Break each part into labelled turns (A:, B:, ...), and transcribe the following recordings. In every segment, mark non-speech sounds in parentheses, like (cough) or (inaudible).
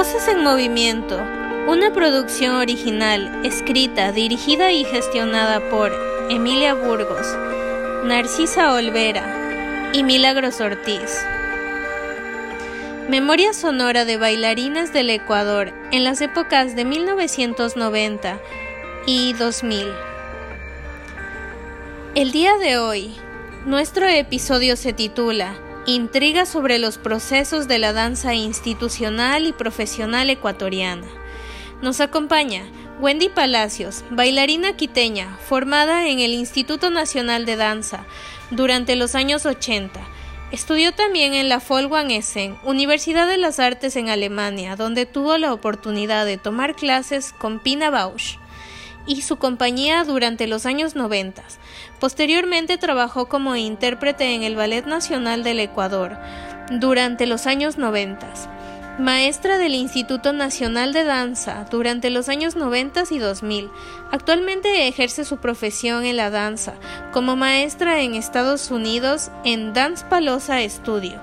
A: Voces en Movimiento, una producción original, escrita, dirigida y gestionada por Emilia Burgos, Narcisa Olvera y Milagros Ortiz. Memoria sonora de bailarinas del Ecuador en las épocas de 1990 y 2000. El día de hoy, nuestro episodio se titula Intriga sobre los procesos de la danza institucional y profesional ecuatoriana. Nos acompaña Wendy Palacios, bailarina quiteña, formada en el Instituto Nacional de Danza durante los años 80. Estudió también en la Folkwang Essen, Universidad de las Artes en Alemania, donde tuvo la oportunidad de tomar clases con Pina Bausch y su compañía durante los años 90. Posteriormente trabajó como intérprete en el Ballet Nacional del Ecuador durante los años 90. Maestra del Instituto Nacional de Danza durante los años 90 y 2000. Actualmente ejerce su profesión en la danza como maestra en Estados Unidos en Dance Palosa Studio.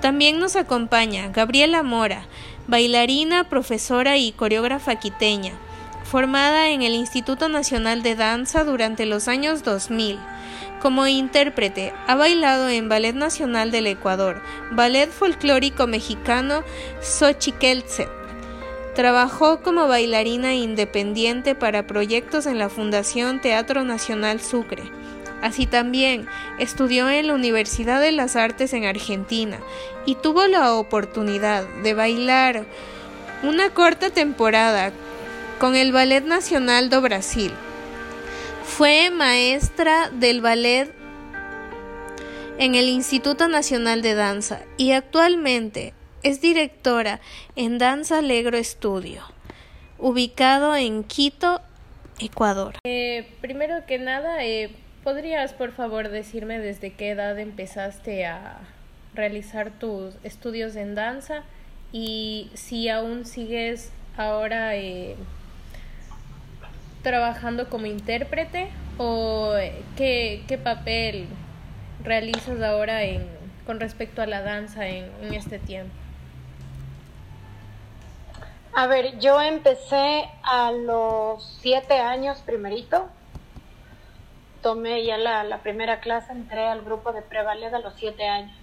A: También nos acompaña Gabriela Mora, bailarina, profesora y coreógrafa quiteña formada en el Instituto Nacional de Danza durante los años 2000. Como intérprete, ha bailado en Ballet Nacional del Ecuador, Ballet Folclórico Mexicano Xochiqueltse. Trabajó como bailarina independiente para proyectos en la Fundación Teatro Nacional Sucre. Así también estudió en la Universidad de las Artes en Argentina y tuvo la oportunidad de bailar una corta temporada con el Ballet Nacional do Brasil. Fue maestra del ballet en el Instituto Nacional de Danza y actualmente es directora en Danza Alegro Estudio, ubicado en Quito, Ecuador.
B: Eh, primero que nada, eh, ¿podrías por favor decirme desde qué edad empezaste a realizar tus estudios en danza y si aún sigues ahora eh, trabajando como intérprete o qué, qué papel realizas ahora en, con respecto a la danza en, en este tiempo?
C: A ver, yo empecé a los siete años primerito. Tomé ya la, la primera clase, entré al grupo de prevaled a los siete años.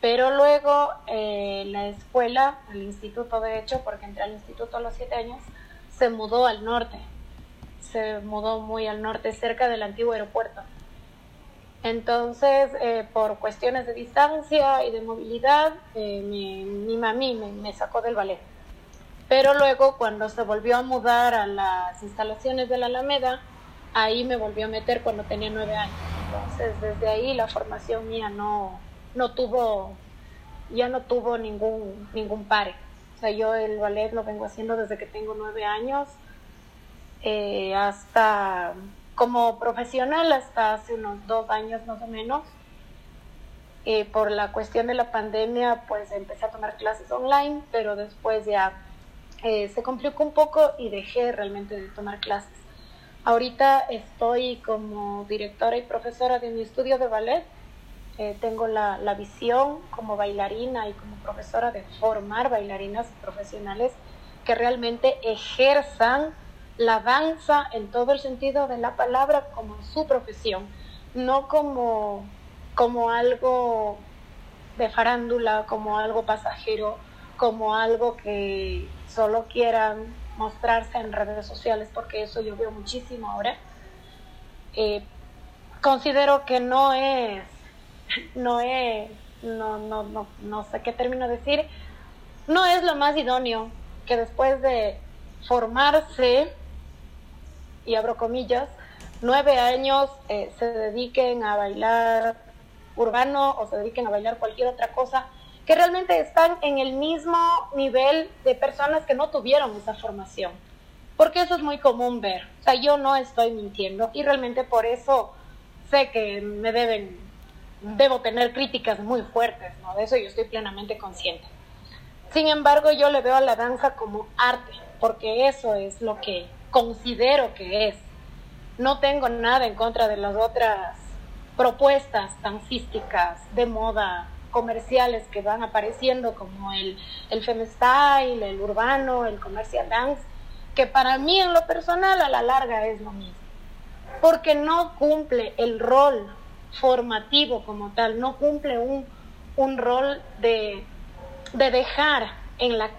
C: Pero luego eh, la escuela, el instituto de hecho, porque entré al instituto a los siete años, se mudó al norte se mudó muy al norte, cerca del antiguo aeropuerto. Entonces, eh, por cuestiones de distancia y de movilidad, eh, mi, mami me, sacó del ballet. Pero luego, cuando se volvió a mudar a las instalaciones de la Alameda, ahí me volvió a meter cuando tenía nueve años. Entonces, desde ahí la formación mía no, no tuvo, ya no tuvo ningún, ningún pare. O sea, yo el ballet lo vengo haciendo desde que tengo nueve años eh, hasta como profesional hasta hace unos dos años más o menos. Eh, por la cuestión de la pandemia, pues empecé a tomar clases online, pero después ya eh, se complicó un poco y dejé realmente de tomar clases. Ahorita estoy como directora y profesora de un estudio de ballet. tengo la, la visión como bailarina y como profesora de formar bailarinas profesionales que realmente ejerzan la danza en todo el sentido de la palabra como su profesión, no como, como algo de farándula, como algo pasajero, como algo que solo quieran mostrarse en redes sociales, porque eso yo veo muchísimo ahora. Eh, considero que no es, no es, no, no, no, no sé qué término decir, no es lo más idóneo que después de formarse y abro comillas, nueve años eh, se dediquen a bailar urbano o se dediquen a bailar cualquier otra cosa, que realmente están en el mismo nivel de personas que no tuvieron esa formación. Porque eso es muy común ver. O sea, yo no estoy mintiendo y realmente por eso sé que me deben, debo tener críticas muy fuertes, ¿no? De eso yo estoy plenamente consciente. Sin embargo, yo le veo a la danza como arte, porque eso es lo que considero que es. No tengo nada en contra de las otras propuestas dancísticas de moda comerciales que van apareciendo como el, el femstyle, el urbano, el commercial dance, que para mí en lo personal a la larga es lo mismo, porque no cumple el rol formativo como tal, no cumple un, un rol de, de dejar en la,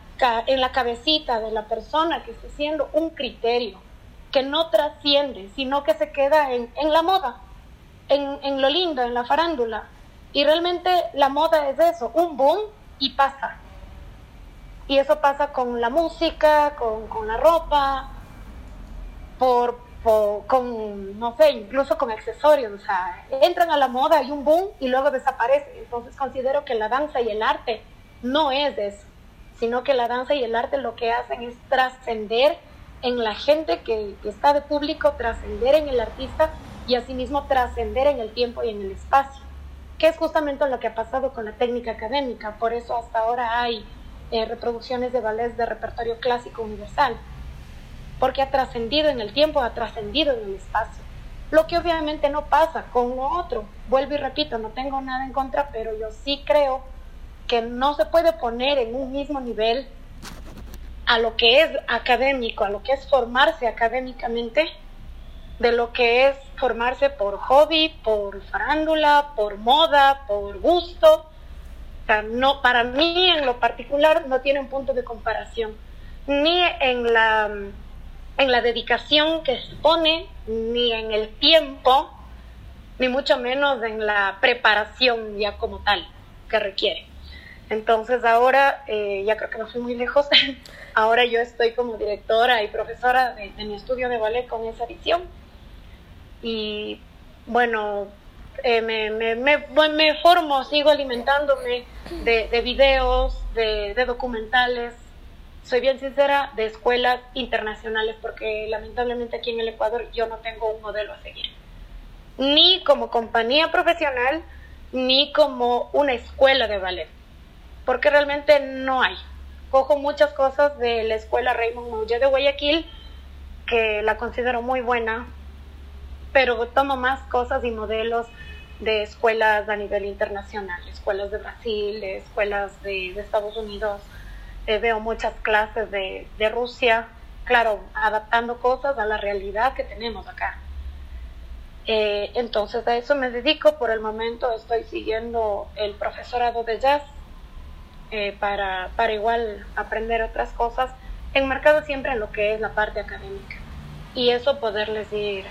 C: en la cabecita de la persona que está haciendo un criterio que no trasciende, sino que se queda en, en la moda, en, en lo lindo, en la farándula. Y realmente la moda es eso, un boom y pasa. Y eso pasa con la música, con, con la ropa, por, por, con, no sé, incluso con accesorios. O sea, entran a la moda, hay un boom y luego desaparece. Entonces considero que la danza y el arte no es eso, sino que la danza y el arte lo que hacen es trascender en la gente que, está de público, trascender en el artista y asimismo trascender en el tiempo y en el espacio, que es justamente lo que ha pasado con la técnica académica. Por eso hasta ahora hay eh, reproducciones de ballets de repertorio clásico universal, porque ha trascendido en el tiempo, ha trascendido en el espacio. Lo que obviamente no pasa con lo otro. Vuelvo y repito, no tengo nada en contra, pero yo sí creo que no se puede poner en un mismo nivel a lo que es académico, a lo que es formarse académicamente, de lo que es formarse por hobby, por farándula, por moda, por gusto. O sea, no, para mí en lo particular no tiene un punto de comparación, ni en la, en la dedicación que se pone, ni en el tiempo, ni mucho menos en la preparación ya como tal que requiere. Entonces ahora, eh, ya creo que no fui muy lejos, (laughs) ahora yo estoy como directora y profesora de, mi estudio de ballet con esa visión. Y bueno, eh, me, me, formo, sigo alimentándome de, de videos, de, de, documentales, soy bien sincera, de escuelas internacionales, porque lamentablemente aquí en el Ecuador yo no tengo un modelo a seguir. Ni como compañía profesional, ni como una escuela de ballet porque realmente no hay. Cojo muchas cosas de la escuela Raymond Mouget de Guayaquil, que la considero muy buena, pero tomo más cosas y modelos de escuelas a nivel internacional, escuelas de Brasil, escuelas de, de Estados Unidos, eh, veo muchas clases de, de Rusia, claro, adaptando cosas a la realidad que tenemos acá. Eh, entonces a eso me dedico, por el momento estoy siguiendo el profesorado de jazz eh, para, para igual aprender otras cosas, enmarcado siempre en lo que es la parte académica. Y eso poderles ir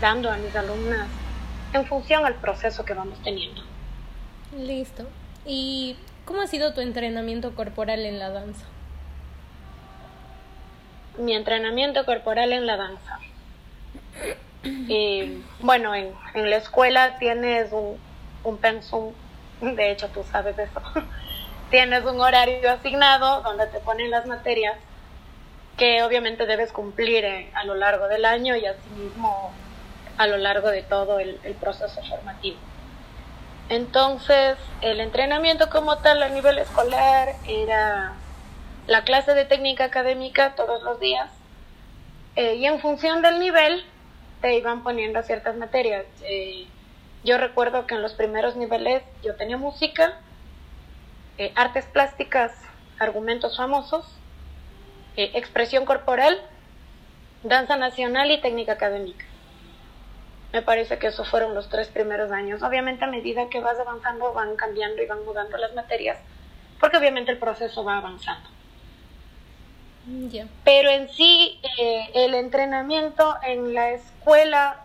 C: dando a mis alumnas en función al proceso que vamos teniendo.
B: Listo. ¿Y cómo ha sido tu entrenamiento corporal en la danza?
C: Mi entrenamiento corporal en la danza. (coughs) Y, bueno, en, en, la escuela tienes un, un pensum, de hecho tú sabes eso, tienes un horario asignado donde te ponen las materias que obviamente debes cumplir eh, a lo largo del año y asimismo a lo largo de todo el, el, proceso formativo. Entonces, el entrenamiento como tal a nivel escolar era la clase de técnica académica todos los días eh, y en función del nivel te iban poniendo ciertas materias. Eh, yo recuerdo que en los primeros niveles yo tenía música, eh, artes plásticas, argumentos famosos, eh, expresión corporal, danza nacional y técnica académica. Me parece que esos fueron los tres primeros años. Obviamente a medida que vas avanzando van cambiando y van mudando las materias, porque obviamente el proceso va avanzando.
B: Yeah.
C: Pero en sí, eh, el entrenamiento en la escuela,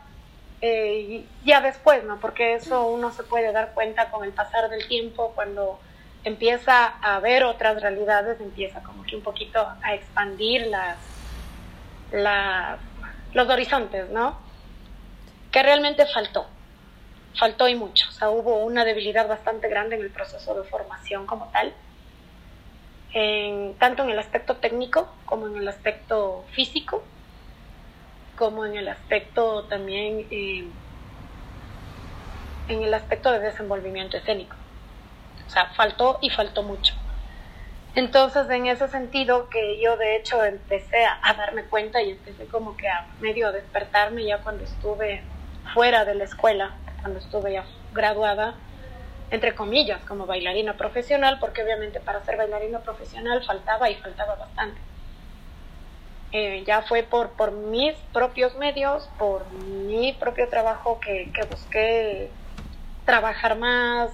C: eh, ya después, ¿no? Porque eso uno se puede dar cuenta con el pasar del tiempo, cuando empieza a ver otras realidades, empieza como que un poquito a expandir las, la, los horizontes, ¿no? Que realmente faltó, faltó y mucho, o sea, hubo una debilidad bastante grande en el proceso de formación como tal, tanto en el aspecto técnico como en el aspecto físico, como en el aspecto también, eh, en el aspecto de desenvolvimiento escénico. O sea, faltó y faltó mucho. Entonces, en ese sentido, que yo de hecho empecé a, darme cuenta y empecé como que a medio despertarme ya cuando estuve fuera de la escuela, cuando estuve ya graduada, entre comillas, como bailarina profesional, porque obviamente para ser bailarina profesional faltaba y faltaba bastante. Eh, ya fue por, por mis propios medios, por mi propio trabajo que, que busqué trabajar más.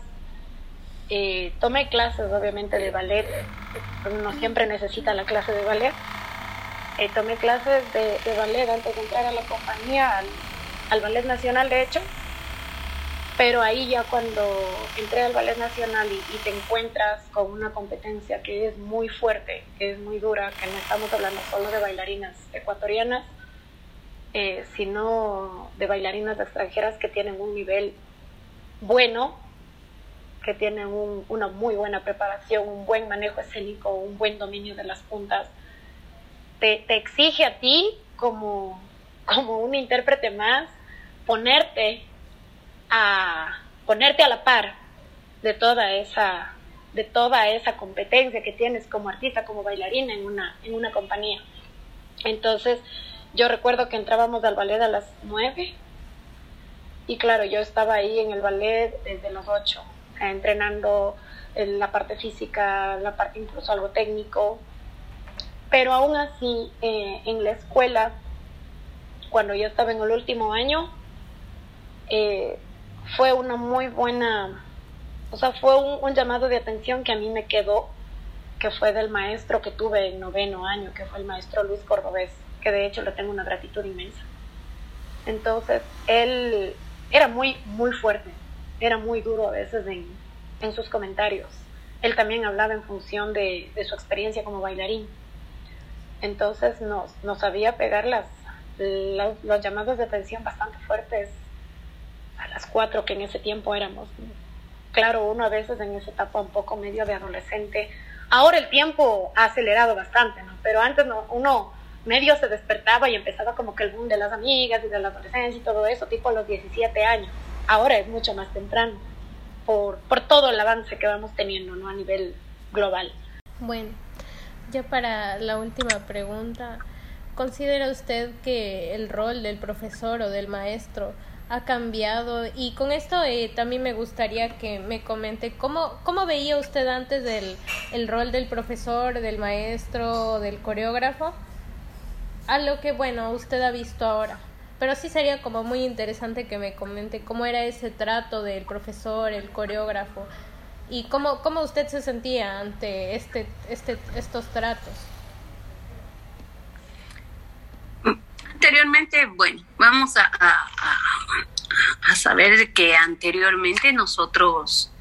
C: Tomé clases, obviamente, de ballet. Uno siempre necesita la clase de ballet. Tomé clases de, ballet antes de entrar a la compañía, al, al Ballet Nacional, de hecho pero ahí ya cuando entré al Ballet Nacional y, te encuentras con una competencia que es muy fuerte, que es muy dura, que no estamos hablando solo de bailarinas ecuatorianas, eh, sino de bailarinas extranjeras que tienen un nivel bueno, que tienen una muy buena preparación, un buen manejo escénico, un buen dominio de las puntas, te, te exige a ti como, como un intérprete más ponerte a ponerte a la par de toda esa de toda esa competencia que tienes como artista, como bailarina en una, en una compañía. Entonces, yo recuerdo que entrábamos al ballet a las nueve y claro, yo estaba ahí en el ballet desde los ocho, entrenando en la parte física, la parte incluso algo técnico, pero aún así eh, en la escuela, cuando yo estaba en el último año, eh, fue una muy buena, o sea, fue un, llamado de atención que a mí me quedó, que fue del maestro que tuve en noveno año, que fue el maestro Luis Cordobés, que de hecho le tengo una gratitud inmensa. Entonces, él era muy, muy fuerte, era muy duro a veces en, en sus comentarios. Él también hablaba en función de, de su experiencia como bailarín. Entonces nos, nos sabía pegar las, las, de atención bastante fuertes a las cuatro que en ese tiempo éramos. Claro, uno a veces en esa etapa un poco medio de adolescente. Ahora el tiempo ha acelerado bastante, ¿no? Pero antes no, uno medio se despertaba y empezaba como que el boom de las amigas y de la adolescencia y todo eso, tipo a los 17 años. Ahora es mucho más temprano, por, por todo el avance que vamos teniendo, ¿no? A nivel global.
B: Bueno, ya para la última pregunta, ¿considera usted que el rol del profesor o del maestro ha cambiado y con esto eh, también me gustaría que me comente cómo, cómo veía usted antes del el rol del profesor, del maestro, del coreógrafo, a lo que bueno usted ha visto ahora. Pero sí sería como muy interesante que me comente cómo era ese trato del profesor, el coreógrafo y cómo, cómo usted se sentía ante este, este, estos tratos.
D: Anteriormente, bueno, vamos a, a, saber que anteriormente nosotros,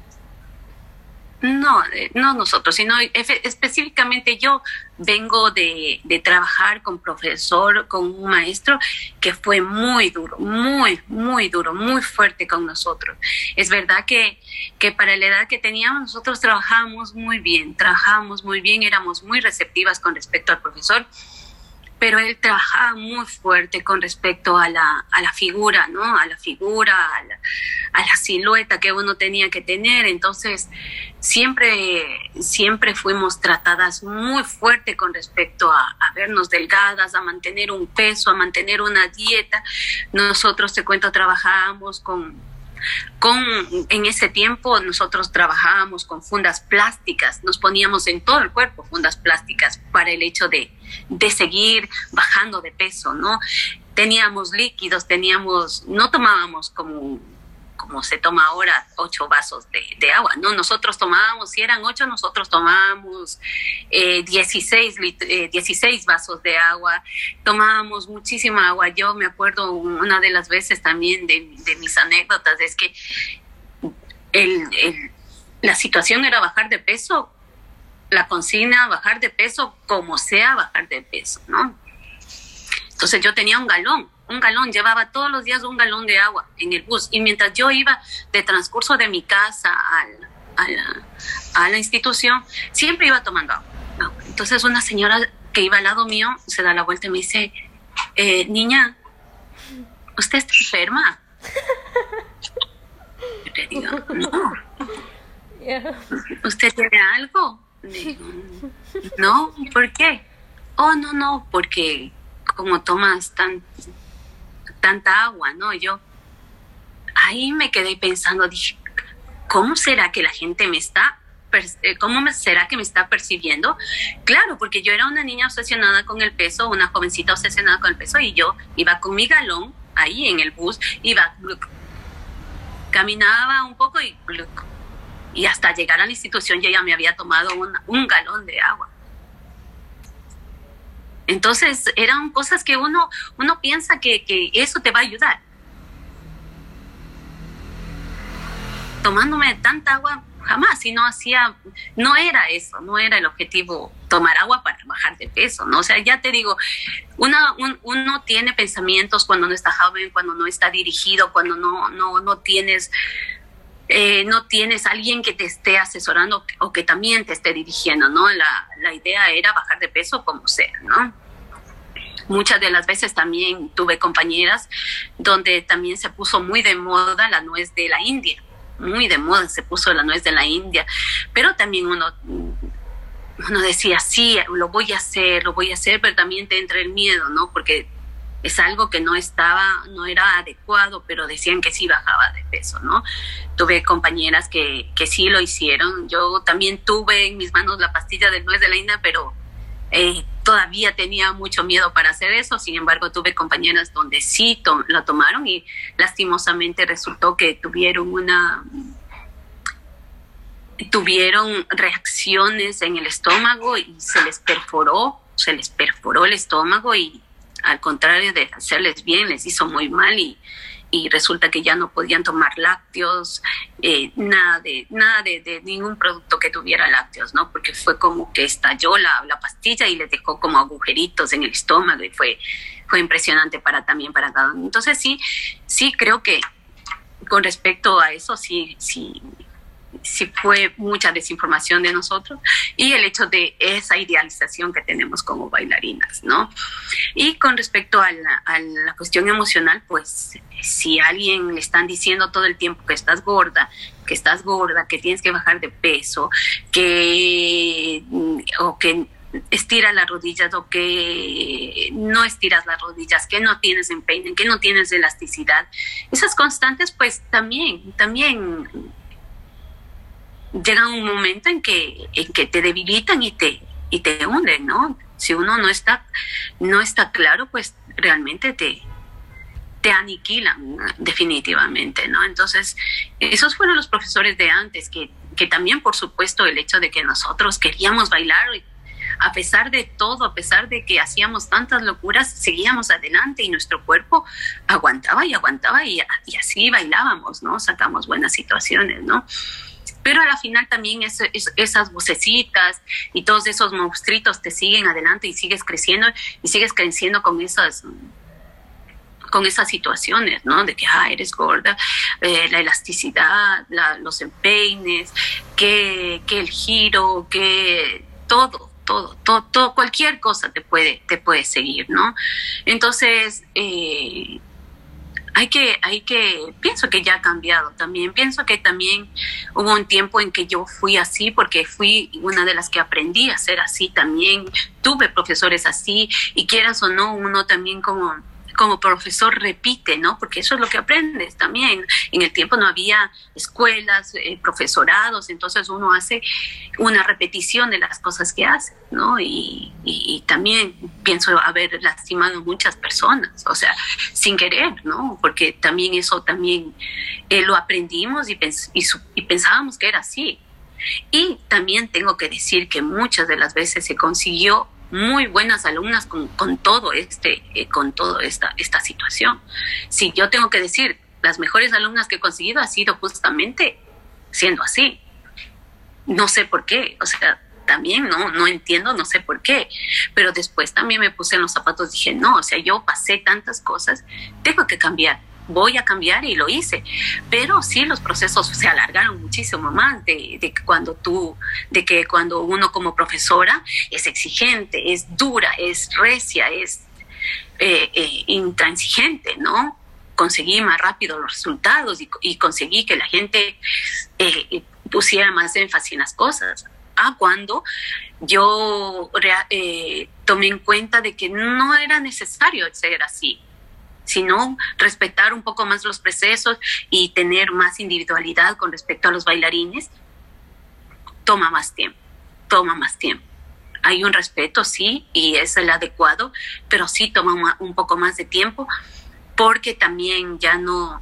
D: no, eh, no nosotros, sino específicamente yo vengo de, trabajar con profesor, con un maestro que fue muy duro, muy, muy duro, muy fuerte con nosotros. Es verdad que, que para la edad que teníamos nosotros trabajamos muy bien, trabajamos muy bien, éramos muy receptivas con respecto al profesor pero él trabajaba muy fuerte con respecto a la, a la figura, ¿no? A la figura, a la, a la, silueta que uno tenía que tener. Entonces, siempre, siempre fuimos tratadas muy fuerte con respecto a, a vernos delgadas, a mantener un peso, a mantener una dieta. Nosotros, te cuento, trabajábamos con con, en ese tiempo nosotros trabajábamos con fundas plásticas, nos poníamos en todo el cuerpo fundas plásticas para el hecho de, de seguir bajando de peso, ¿no? Teníamos líquidos, teníamos, no tomábamos como como se toma ahora, ocho vasos de, agua, ¿no? Nosotros tomábamos, si eran ocho, nosotros tomábamos eh, 16, 16 eh, vasos de agua, tomábamos muchísima agua. Yo me acuerdo una de las veces también de, mis anécdotas, es que el, la situación era bajar de peso, la consigna, bajar de peso, como sea bajar de peso, ¿no? Entonces yo tenía un galón un galón, llevaba todos los días un galón de agua en el bus. Y mientras yo iba de transcurso de mi casa a, la, institución, siempre iba tomando agua. Entonces una señora que iba al lado mío se da la vuelta y me dice, eh, niña, ¿usted está enferma? le digo, no. ¿Usted tiene algo? digo, no, ¿por qué? Oh, no, no, porque como tomas tan tanta agua, ¿no? Yo ahí me quedé pensando, dije, ¿cómo será que la gente me está eh, ¿cómo será que me está percibiendo? Claro, porque yo era una niña obsesionada con el peso, una jovencita obsesionada con el peso y yo iba con mi galón ahí en el bus, iba, caminaba un poco y, y hasta llegar a la institución yo ya me había tomado un galón de agua. Entonces eran cosas que uno, uno piensa que, que eso te va a ayudar. Tomándome tanta agua jamás, y no hacía, no era eso, no era el objetivo tomar agua para bajar de peso, ¿no? O sea, ya te digo, uno, uno tiene pensamientos cuando no está joven, cuando no está dirigido, cuando no, no, no tienes eh, no tienes alguien que te esté asesorando o que también te esté dirigiendo, ¿no? La, la idea era bajar de peso como sea, ¿no? Muchas de las veces también tuve compañeras donde también se puso muy de moda la nuez de la India, muy de moda se puso la nuez de la India, pero también uno, uno decía, sí, lo voy a hacer, lo voy a hacer, pero también te entra el miedo, ¿no? Porque es algo que no estaba, no era adecuado, pero decían que sí bajaba de peso, ¿no? Tuve compañeras que, que sí lo hicieron. Yo también tuve en mis manos la pastilla del nuez de la India, pero eh, todavía tenía mucho miedo para hacer eso, sin embargo tuve compañeras donde sí lo tomaron y lastimosamente resultó que tuvieron una tuvieron reacciones en el estómago y se les perforó, se les perforó el estómago y al contrario de hacerles bien, les hizo muy mal y, y resulta que ya no podían tomar lácteos, eh, nada, de, nada de, ningún producto que tuviera lácteos, ¿no? Porque fue como que estalló la, la pastilla y les dejó como agujeritos en el estómago y fue, fue impresionante para también para cada uno. Entonces sí, sí creo que con respecto a eso, sí, sí, sí fue mucha desinformación de nosotros y el hecho de esa idealización que tenemos como bailarinas, ¿no? Y con respecto a la, cuestión emocional, pues si a alguien le están diciendo todo el tiempo que estás gorda, que estás gorda, que tienes que bajar de peso, que o que estira las rodillas o que no estiras las rodillas, que no tienes empeine, que no tienes elasticidad. Esas constantes pues también, también llega un momento en que, en que te debilitan y te, y te hunden, ¿no? Si uno no está, no está claro, pues realmente te, te aniquilan definitivamente, ¿no? Entonces, esos fueron los profesores de antes, que, que también, por supuesto, el hecho de que nosotros queríamos bailar, a pesar de todo, a pesar de que hacíamos tantas locuras, seguíamos adelante y nuestro cuerpo aguantaba y aguantaba y, y así bailábamos, ¿no? Sacamos buenas situaciones, ¿no? Pero a la final también esas vocecitas y todos esos monstruitos te siguen adelante y sigues creciendo y sigues creciendo con esas con esas situaciones, ¿no? De que, ah, eres gorda, eh, la elasticidad, los empeines, que, que el giro, que todo, todo, todo, todo, cualquier cosa te puede, te puede seguir, ¿no? Entonces, eh, hay que, hay que, pienso que ya ha cambiado también. Pienso que también hubo un tiempo en que yo fui así porque fui una de las que aprendí a ser así también. Tuve profesores así y quieras o no, uno también como como profesor repite, ¿no? Porque eso es lo que aprendes también. En el tiempo no había escuelas, eh, profesorados, entonces uno hace una repetición de las cosas que hace, ¿no? Y, también pienso haber lastimado muchas personas, o sea, sin querer, ¿no? Porque también eso también eh, lo aprendimos y, y pensábamos que era así. Y también tengo que decir que muchas de las veces se consiguió muy buenas alumnas con, con todo este, eh, con toda esta, esta situación. Si yo tengo que decir, las mejores alumnas que he conseguido ha sido justamente siendo así. No sé por qué, o sea, también no, no entiendo, no sé por qué, pero después también me puse en los zapatos, dije, no, o sea, yo pasé tantas cosas, tengo que cambiar voy a cambiar y lo hice. Pero sí, los procesos se alargaron muchísimo más de, de, cuando tú, de que cuando uno como profesora es exigente, es dura, es recia, es eh, eh, intransigente, ¿no? Conseguí más rápido los resultados y, conseguí que la gente eh, pusiera más énfasis en las cosas. A cuando yo tomé en cuenta de que no era necesario ser así, sino respetar un poco más los procesos y tener más individualidad con respecto a los bailarines, toma más tiempo, toma más tiempo. Hay un respeto, sí, y es el adecuado, pero sí toma un poco más de tiempo porque también ya no,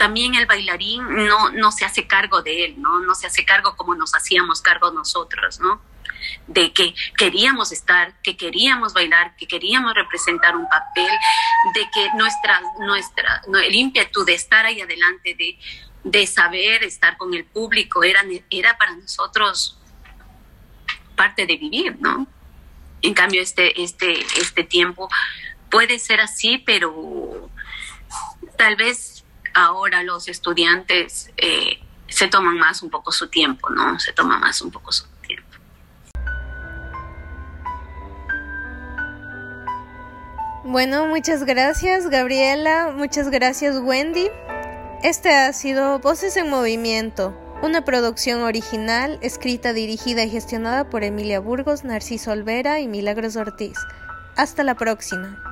D: también el bailarín no, no se hace cargo de él, ¿no? No se hace cargo como nos hacíamos cargo nosotros, ¿no? De que queríamos estar, que queríamos bailar, que queríamos representar un papel, de que nuestra, nuestra, el ímpetu de estar ahí adelante, de, de saber estar con el público, era, era para nosotros parte de vivir, ¿no? En cambio, este, este, este tiempo puede ser así, pero tal vez ahora los estudiantes eh, se toman más un poco su tiempo, ¿no? Se toma más un poco su tiempo.
A: Bueno, muchas gracias Gabriela, muchas gracias Wendy. Este ha sido Voces en Movimiento, una producción original, escrita, dirigida y gestionada por Emilia Burgos, Narciso Olvera y Milagros Ortiz. Hasta la próxima.